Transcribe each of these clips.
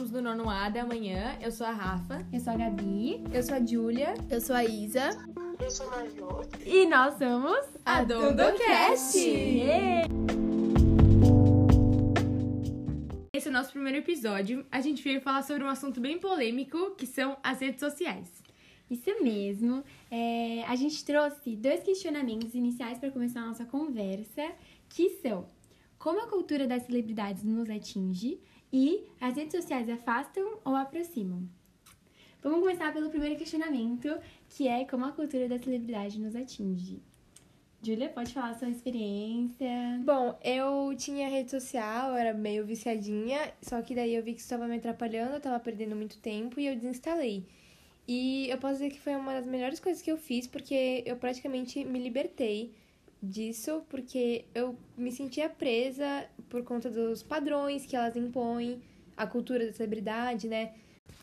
somos do Nono A da manhã. Eu sou a Rafa. Eu sou a Gabi. Eu sou a Júlia. Eu sou a Isa. Eu sou a Major. E nós somos a Dondocast! Esse é o nosso primeiro episódio. A gente veio falar sobre um assunto bem polêmico, que são as redes sociais. Isso mesmo. É, a gente trouxe dois questionamentos iniciais para começar a nossa conversa, que são como a cultura das celebridades nos atinge e as redes sociais afastam ou aproximam. Vamos começar pelo primeiro questionamento, que é como a cultura da celebridade nos atinge. Júlia, pode falar a sua experiência? Bom, eu tinha rede social, eu era meio viciadinha, só que daí eu vi que isso estava me atrapalhando, eu estava perdendo muito tempo e eu desinstalei. E eu posso dizer que foi uma das melhores coisas que eu fiz, porque eu praticamente me libertei disso, porque eu me sentia presa por conta dos padrões que elas impõem, a cultura da celebridade, né?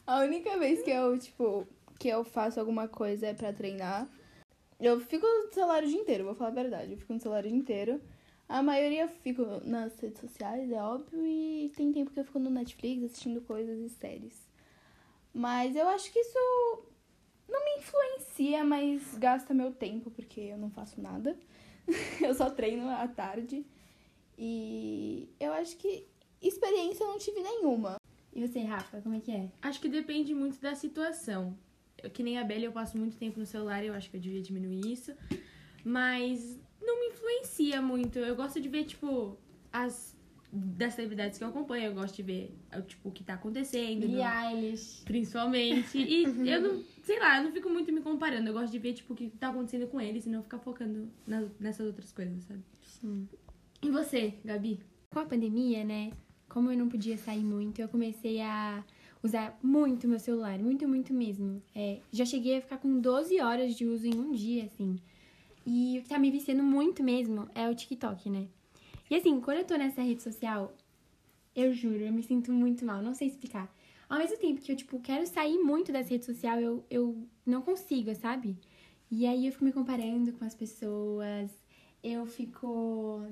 A única vez que eu, tipo, que eu faço alguma coisa é pra treinar. Eu fico no celular o dia inteiro, vou falar a verdade. Eu fico no celular o dia inteiro. A maioria eu fico nas redes sociais, é óbvio, e tem tempo que eu fico no Netflix assistindo coisas e séries. Mas eu acho que isso não me influencia, mas gasta meu tempo, porque eu não faço nada. eu só treino à tarde. E eu acho que experiência eu não tive nenhuma. E você, Rafa, como é que é? Acho que depende muito da situação. Eu, que nem a Bela, eu passo muito tempo no celular e eu acho que eu devia diminuir isso. Mas não me influencia muito. Eu gosto de ver, tipo, as das celebridades que eu acompanho. Eu gosto de ver, tipo, o que tá acontecendo. Billie Eilish. Principalmente. E eu não, sei lá, eu não fico muito me comparando. Eu gosto de ver, tipo, o que tá acontecendo com eles e não ficar focando nas, nessas outras coisas, sabe? Sim. E você, Gabi? Com a pandemia, né? Como eu não podia sair muito, eu comecei a usar muito meu celular. Muito, muito mesmo. É, já cheguei a ficar com 12 horas de uso em um dia, assim. E o que tá me viciando muito mesmo é o TikTok, né? E assim, quando eu tô nessa rede social, eu juro, eu me sinto muito mal, não sei explicar. Ao mesmo tempo que eu, tipo, quero sair muito dessa rede social, eu, eu não consigo, sabe? E aí eu fico me comparando com as pessoas, eu fico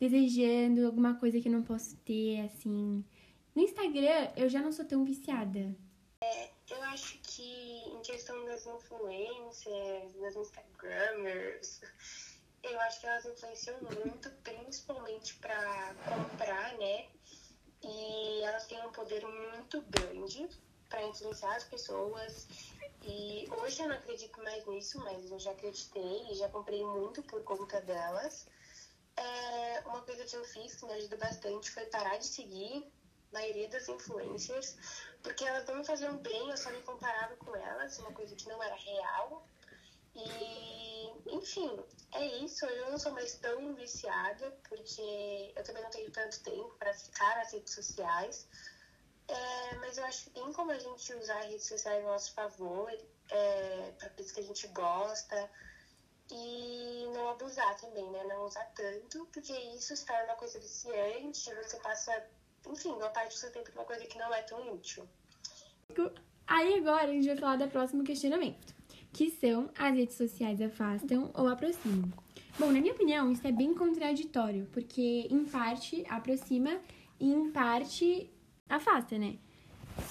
desejando alguma coisa que eu não posso ter, assim. No Instagram, eu já não sou tão viciada. É, eu acho que em questão das influências, das Instagramers, eu acho que elas influenciam muito, principalmente para comprar, né? E elas têm um poder muito grande para influenciar as pessoas. E hoje eu não acredito mais nisso, mas eu já acreditei e já comprei muito por conta delas. É, uma coisa que eu fiz que me ajudou bastante foi parar de seguir a maioria das influencers, porque elas não me faziam bem, eu só me comparava com elas, uma coisa que não era real. E, enfim, é isso. Eu não sou mais tão viciada, porque eu também não tenho tanto tempo para ficar nas redes sociais. É, mas eu acho que tem como a gente usar as redes sociais a nosso favor, é, para coisas que a gente gosta. E não abusar também, né? Não usar tanto, porque isso torna uma coisa viciante, você passa, enfim, uma parte do seu tempo numa coisa que não é tão útil. Aí agora a gente vai falar do próximo questionamento que são as redes sociais afastam ou aproximam. Bom, na minha opinião, isso é bem contraditório, porque em parte aproxima e em parte afasta, né?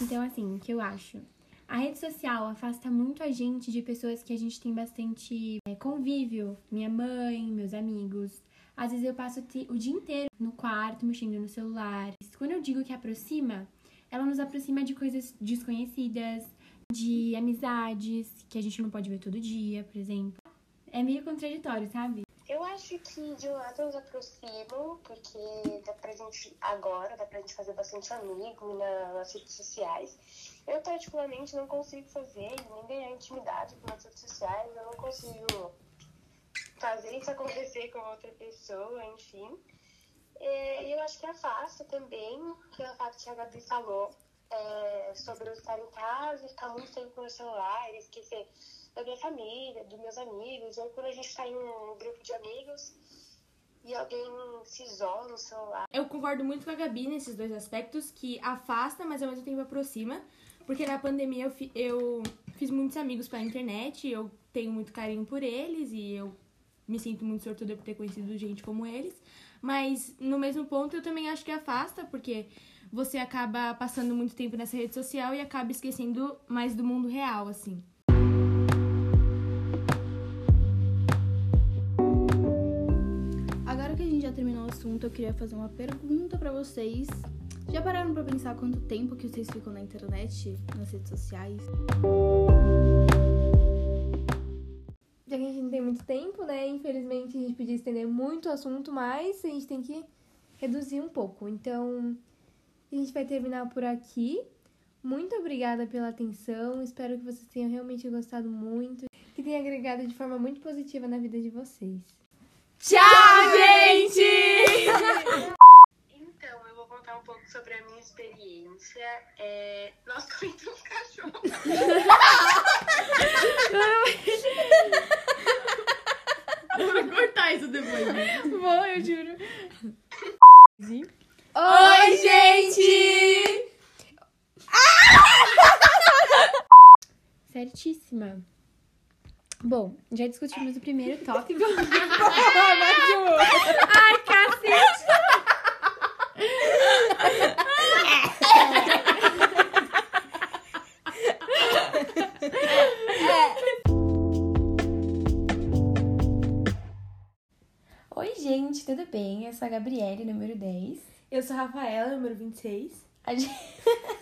Então, assim, o que eu acho? A rede social afasta muito a gente de pessoas que a gente tem bastante é, convívio. Minha mãe, meus amigos. Às vezes eu passo o dia inteiro no quarto, mexendo no celular. Quando eu digo que aproxima, ela nos aproxima de coisas desconhecidas, de amizades que a gente não pode ver todo dia, por exemplo. É meio contraditório, sabe? Eu acho que de um lado nos aproximam, porque dá pra gente, agora, dá pra gente fazer bastante amigo nas redes sociais. Eu, particularmente, não consigo fazer nem ganhar intimidade nas redes sociais, eu não consigo fazer isso acontecer com outra pessoa, enfim. É, e eu acho que afasta também, pelo fato que a Gabi falou, é, sobre eu estar em casa, ficar muito tempo no celular, esquecer da minha família, dos meus amigos, ou quando a gente está em um grupo de amigos e alguém se isola no celular. Eu concordo muito com a Gabi nesses dois aspectos, que afasta, mas ao mesmo tempo aproxima. Porque na pandemia eu, fi, eu fiz muitos amigos pela internet, eu tenho muito carinho por eles e eu me sinto muito sortuda por ter conhecido gente como eles. Mas no mesmo ponto eu também acho que afasta, porque você acaba passando muito tempo nessa rede social e acaba esquecendo mais do mundo real, assim. Agora que a gente já terminou o assunto, eu queria fazer uma pergunta pra vocês. Já pararam pra pensar quanto tempo que vocês ficam na internet, nas redes sociais? Já que a gente não tem muito tempo, né? Infelizmente a gente podia estender muito o assunto, mas a gente tem que reduzir um pouco. Então, gente vai terminar por aqui. Muito obrigada pela atenção. Espero que vocês tenham realmente gostado muito. Que tenha agregado de forma muito positiva na vida de vocês. Tchau, gente! Então, eu vou contar um pouco sobre a minha experiência. É... Como entrou um cachorro. Vai cortar isso depois, né? Vou, eu juro. Oi, gente! Certíssima. Bom, já discutimos o primeiro tópico. Ai, cacete! Oi, gente, tudo bem? Eu sou a Gabriele, número 10. Eu sou a Rafaela, número 26. A gente...